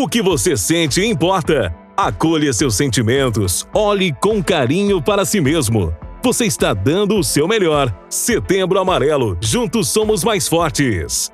O que você sente importa. Acolha seus sentimentos. Olhe com carinho para si mesmo. Você está dando o seu melhor. Setembro Amarelo. Juntos somos mais fortes.